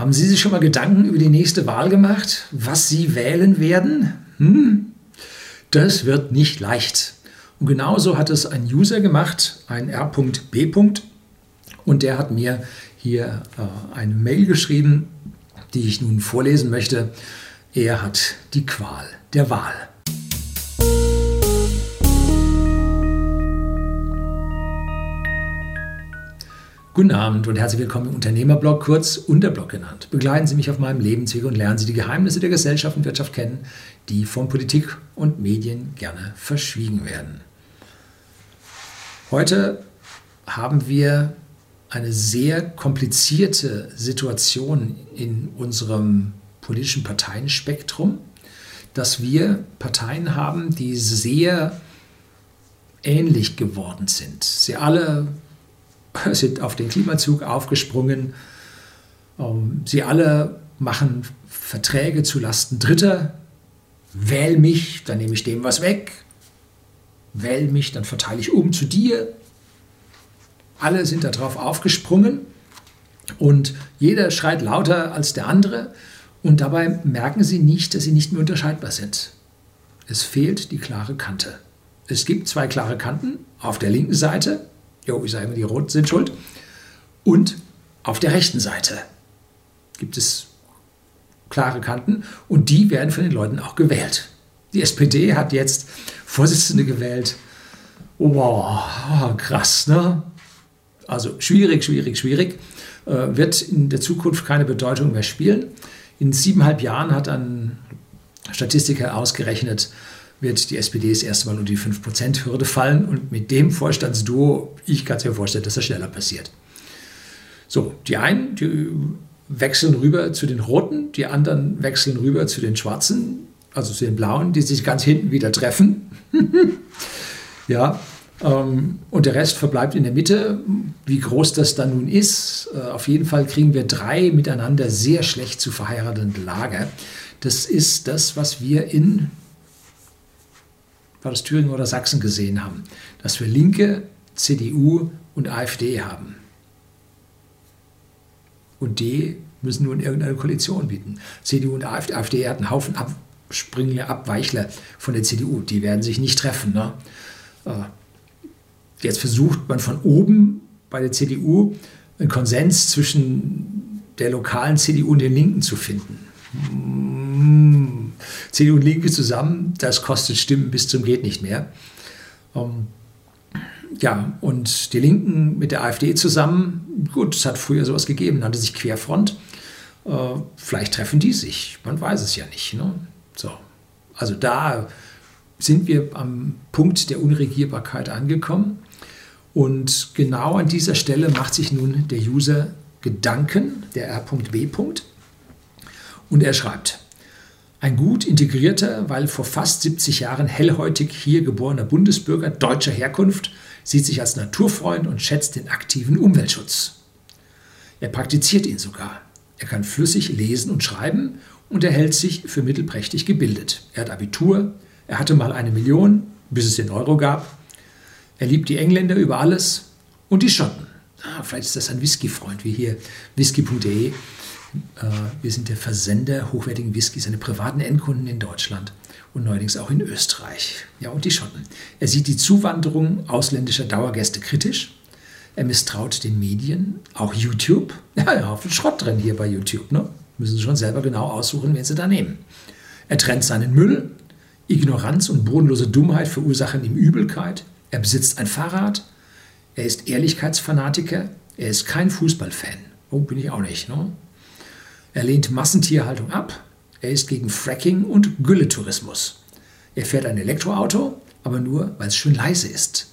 Haben Sie sich schon mal Gedanken über die nächste Wahl gemacht? Was Sie wählen werden? Hm? Das wird nicht leicht. Und genauso hat es ein User gemacht, ein R.B. Und der hat mir hier äh, eine Mail geschrieben, die ich nun vorlesen möchte. Er hat die Qual der Wahl. Guten Abend und herzlich willkommen im Unternehmerblog, kurz Unterblog genannt. Begleiten Sie mich auf meinem Lebensweg und lernen Sie die Geheimnisse der Gesellschaft und Wirtschaft kennen, die von Politik und Medien gerne verschwiegen werden. Heute haben wir eine sehr komplizierte Situation in unserem politischen Parteienspektrum, dass wir Parteien haben, die sehr ähnlich geworden sind. Sie alle sind auf den Klimazug aufgesprungen. Ähm, sie alle machen Verträge zu Lasten Dritter. Wähl mich, dann nehme ich dem was weg. Wähl mich, dann verteile ich um zu dir. Alle sind darauf aufgesprungen und jeder schreit lauter als der andere und dabei merken sie nicht, dass sie nicht mehr unterscheidbar sind. Es fehlt die klare Kante. Es gibt zwei klare Kanten auf der linken Seite jo, ich sage immer, die Roten sind schuld. Und auf der rechten Seite gibt es klare Kanten und die werden von den Leuten auch gewählt. Die SPD hat jetzt Vorsitzende gewählt. Wow, krass, ne? Also schwierig, schwierig, schwierig. Äh, wird in der Zukunft keine Bedeutung mehr spielen. In siebeneinhalb Jahren hat ein Statistiker ausgerechnet, wird die SPD das erste Mal unter die 5%-Hürde fallen. Und mit dem Vorstandsduo, ich kann es mir vorstellen, dass das schneller passiert. So, die einen, die wechseln rüber zu den Roten, die anderen wechseln rüber zu den Schwarzen, also zu den Blauen, die sich ganz hinten wieder treffen. ja, ähm, und der Rest verbleibt in der Mitte. Wie groß das dann nun ist, äh, auf jeden Fall kriegen wir drei miteinander sehr schlecht zu verheiratende Lager. Das ist das, was wir in war das Thüringen oder Sachsen gesehen haben, dass wir Linke, CDU und AfD haben. Und die müssen nun irgendeine Koalition bieten. CDU und AfD, AfD hat einen Haufen Abspringler, Abweichler von der CDU. Die werden sich nicht treffen. Ne? Äh, jetzt versucht man von oben bei der CDU einen Konsens zwischen der lokalen CDU und den Linken zu finden. CDU und Linke zusammen, das kostet Stimmen bis zum geht nicht mehr. Ähm, ja, und die Linken mit der AfD zusammen, gut, es hat früher sowas gegeben, nannte sich Querfront. Äh, vielleicht treffen die sich, man weiß es ja nicht. Ne? So. Also da sind wir am Punkt der Unregierbarkeit angekommen. Und genau an dieser Stelle macht sich nun der User Gedanken, der R.B. Und er schreibt, ein gut integrierter, weil vor fast 70 Jahren hellhäutig hier geborener Bundesbürger deutscher Herkunft sieht sich als Naturfreund und schätzt den aktiven Umweltschutz. Er praktiziert ihn sogar. Er kann flüssig lesen und schreiben und er hält sich für mittelprächtig gebildet. Er hat Abitur, er hatte mal eine Million, bis es den Euro gab. Er liebt die Engländer über alles und die Schotten. Ah, vielleicht ist das ein Whisky-Freund, wie hier whisky.de wir sind der Versender hochwertigen Whiskys an privaten Endkunden in Deutschland und neuerdings auch in Österreich. Ja, und die Schotten. Er sieht die Zuwanderung ausländischer Dauergäste kritisch. Er misstraut den Medien, auch YouTube. Ja, ja, viel Schrott drin hier bei YouTube. Ne? Müssen Sie schon selber genau aussuchen, wen Sie da nehmen. Er trennt seinen Müll. Ignoranz und bodenlose Dummheit verursachen ihm Übelkeit. Er besitzt ein Fahrrad. Er ist Ehrlichkeitsfanatiker. Er ist kein Fußballfan. Oh, bin ich auch nicht. Ne? Er lehnt Massentierhaltung ab. Er ist gegen Fracking und Gülletourismus. Er fährt ein Elektroauto, aber nur, weil es schön leise ist.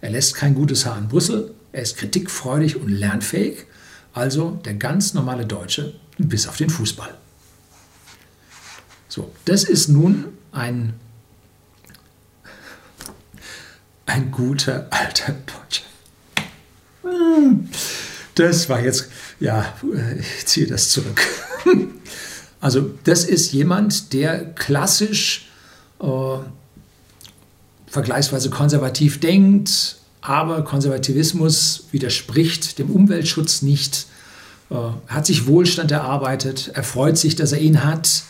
Er lässt kein gutes Haar in Brüssel. Er ist kritikfreudig und lernfähig. Also der ganz normale Deutsche, bis auf den Fußball. So, das ist nun ein, ein guter alter Deutscher. Das war jetzt, ja, ich ziehe das zurück. Also das ist jemand, der klassisch äh, vergleichsweise konservativ denkt, aber Konservativismus widerspricht dem Umweltschutz nicht. Er hat sich Wohlstand erarbeitet, er freut sich, dass er ihn hat.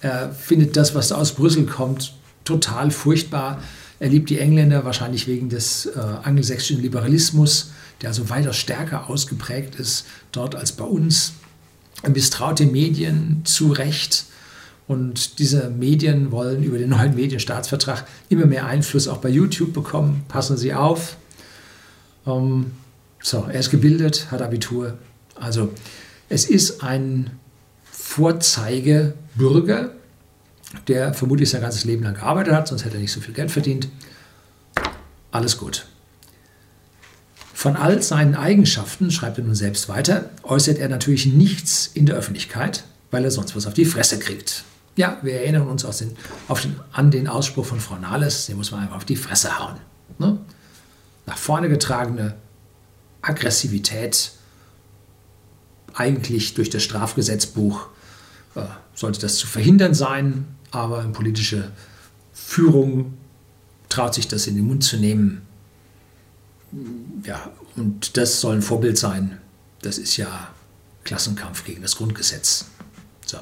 Er findet das, was aus Brüssel kommt, total furchtbar. Er liebt die Engländer wahrscheinlich wegen des äh, angelsächsischen Liberalismus, der also weiter stärker ausgeprägt ist dort als bei uns. Misstraut den Medien zu Recht. Und diese Medien wollen über den neuen Medienstaatsvertrag immer mehr Einfluss auch bei YouTube bekommen. Passen Sie auf. Ähm, so, er ist gebildet, hat Abitur. Also es ist ein Vorzeigebürger, der vermutlich sein ganzes Leben lang gearbeitet hat, sonst hätte er nicht so viel Geld verdient. Alles gut. Von all seinen Eigenschaften, schreibt er nun selbst weiter, äußert er natürlich nichts in der Öffentlichkeit, weil er sonst was auf die Fresse kriegt. Ja, wir erinnern uns den, den, an den Ausspruch von Frau Nahles, den muss man einfach auf die Fresse hauen. Ne? Nach vorne getragene Aggressivität, eigentlich durch das Strafgesetzbuch äh, sollte das zu verhindern sein, aber eine politische Führung traut sich das in den Mund zu nehmen. Ja, und das soll ein Vorbild sein. Das ist ja Klassenkampf gegen das Grundgesetz. So.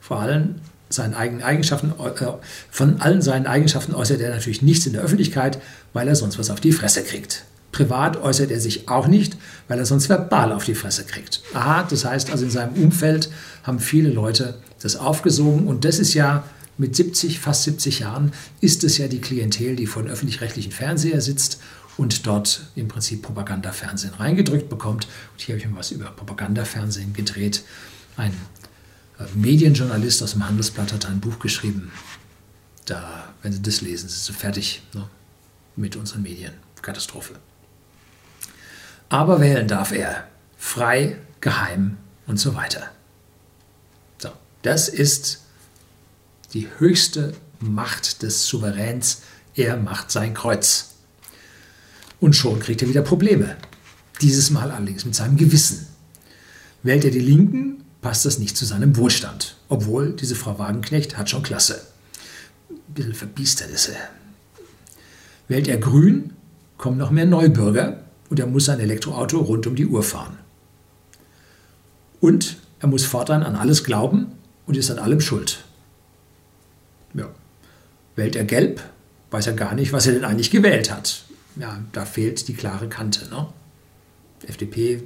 Vor allem seinen eigenen Eigenschaften, äh, von allen seinen Eigenschaften äußert er natürlich nichts in der Öffentlichkeit, weil er sonst was auf die Fresse kriegt. Privat äußert er sich auch nicht, weil er sonst verbal auf die Fresse kriegt. Aha, das heißt also in seinem Umfeld haben viele Leute das aufgesogen und das ist ja mit 70, fast 70 Jahren, ist es ja die Klientel, die vor dem öffentlich-rechtlichen Fernseher sitzt und dort im Prinzip Propagandafernsehen reingedrückt bekommt. Und hier habe ich mir was über Propagandafernsehen gedreht. Ein äh, Medienjournalist aus dem Handelsblatt hat ein Buch geschrieben. Da, wenn Sie das lesen, sind Sie fertig ne, mit unseren Medien. Katastrophe. Aber wählen darf er. Frei, geheim und so weiter. So, das ist die höchste Macht des Souveräns. Er macht sein Kreuz. Und schon kriegt er wieder Probleme. Dieses Mal allerdings mit seinem Gewissen. Wählt er die Linken, passt das nicht zu seinem Wohlstand. Obwohl, diese Frau Wagenknecht hat schon Klasse. Ein bisschen verbiestert ist er. Wählt er Grün, kommen noch mehr Neubürger und er muss sein Elektroauto rund um die Uhr fahren. Und er muss fortan an alles glauben und ist an allem schuld. Ja. Wählt er gelb, weiß er gar nicht, was er denn eigentlich gewählt hat. Ja, da fehlt die klare Kante. Ne? FDP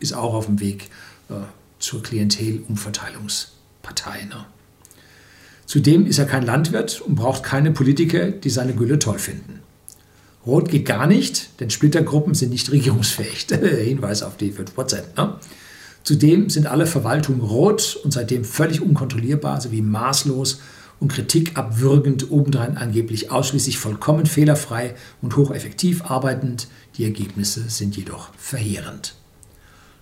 ist auch auf dem Weg äh, zur Klientelumverteilungspartei. Ne? Zudem ist er kein Landwirt und braucht keine Politiker, die seine Gülle toll finden. Rot geht gar nicht, denn Splittergruppen sind nicht regierungsfähig. Hinweis auf die 5%. Ne? Zudem sind alle Verwaltungen rot und seitdem völlig unkontrollierbar sowie maßlos und kritikabwürgend, obendrein angeblich ausschließlich vollkommen fehlerfrei und hocheffektiv arbeitend. Die Ergebnisse sind jedoch verheerend.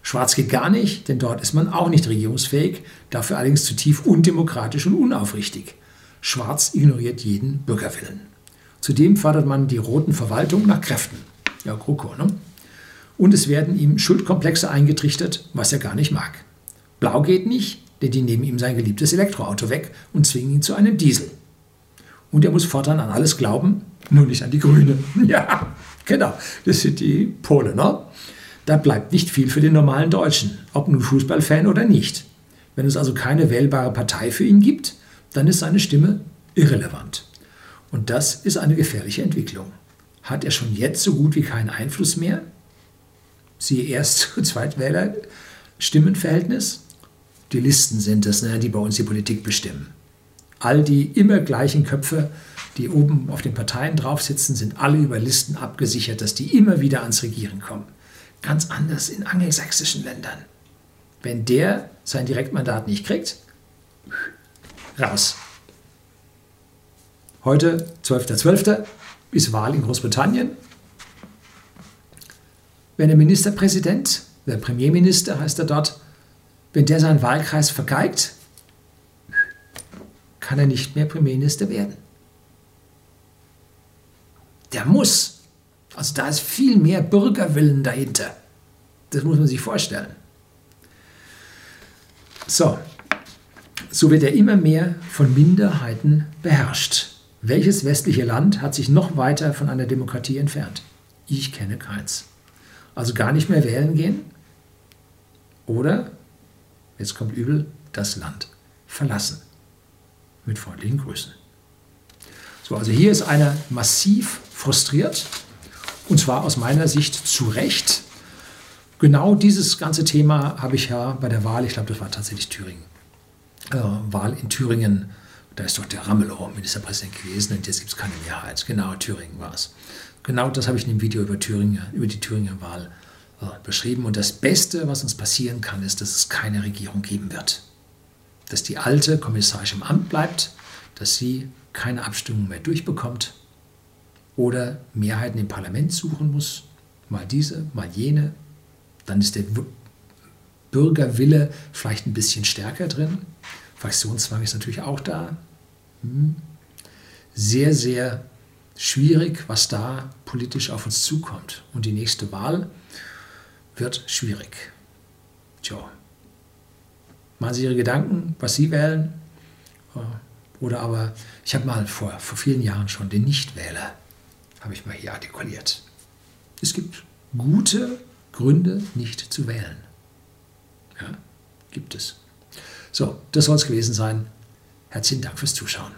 Schwarz geht gar nicht, denn dort ist man auch nicht regierungsfähig, dafür allerdings zutiefst undemokratisch und unaufrichtig. Schwarz ignoriert jeden Bürgerwillen. Zudem fördert man die roten Verwaltung nach Kräften. Ja, GroKo, ne? Und es werden ihm Schuldkomplexe eingetrichtert, was er gar nicht mag. Blau geht nicht, denn die nehmen ihm sein geliebtes Elektroauto weg und zwingen ihn zu einem Diesel. Und er muss fortan an alles glauben, nur nicht an die Grünen. Ja, genau, das sind die Pole, ne? Da bleibt nicht viel für den normalen Deutschen, ob nun Fußballfan oder nicht. Wenn es also keine wählbare Partei für ihn gibt, dann ist seine Stimme irrelevant. Und das ist eine gefährliche Entwicklung. Hat er schon jetzt so gut wie keinen Einfluss mehr? Siehe Erst- und Zweitwähler-Stimmenverhältnis. Die Listen sind es, ne, die bei uns die Politik bestimmen. All die immer gleichen Köpfe, die oben auf den Parteien drauf sitzen, sind alle über Listen abgesichert, dass die immer wieder ans Regieren kommen. Ganz anders in angelsächsischen Ländern. Wenn der sein Direktmandat nicht kriegt, raus. Heute, 12.12., ist Wahl in Großbritannien. Wenn der Ministerpräsident, der Premierminister heißt er dort, wenn der seinen Wahlkreis vergeigt, kann er nicht mehr Premierminister werden. Der muss. Also da ist viel mehr Bürgerwillen dahinter. Das muss man sich vorstellen. So, so wird er immer mehr von Minderheiten beherrscht. Welches westliche Land hat sich noch weiter von einer Demokratie entfernt? Ich kenne keins. Also gar nicht mehr wählen gehen? oder, jetzt kommt übel, das Land verlassen. Mit freundlichen Grüßen. So, also hier ist einer massiv frustriert und zwar aus meiner Sicht zu Recht. Genau dieses ganze Thema habe ich ja bei der Wahl, ich glaube, das war tatsächlich Thüringen, äh, Wahl in Thüringen, da ist doch der Ramelow Ministerpräsident gewesen und jetzt gibt es keine Mehrheit. Genau, Thüringen war es. Genau das habe ich in dem Video über, Thüringen, über die Thüringer Wahl beschrieben. Und das Beste, was uns passieren kann, ist, dass es keine Regierung geben wird. Dass die alte Kommissarin im Amt bleibt, dass sie keine Abstimmung mehr durchbekommt oder Mehrheiten im Parlament suchen muss, mal diese, mal jene. Dann ist der Bürgerwille vielleicht ein bisschen stärker drin. Fraktionszwang ist natürlich auch da. Hm. Sehr, sehr schwierig, was da politisch auf uns zukommt. Und die nächste Wahl wird schwierig. Tja. Machen Sie Ihre Gedanken, was Sie wählen. Oder aber, ich habe mal vor, vor vielen Jahren schon den Nichtwähler, habe ich mal hier artikuliert. Es gibt gute Gründe, nicht zu wählen. Ja, gibt es. So, das soll es gewesen sein. Herzlichen Dank fürs Zuschauen.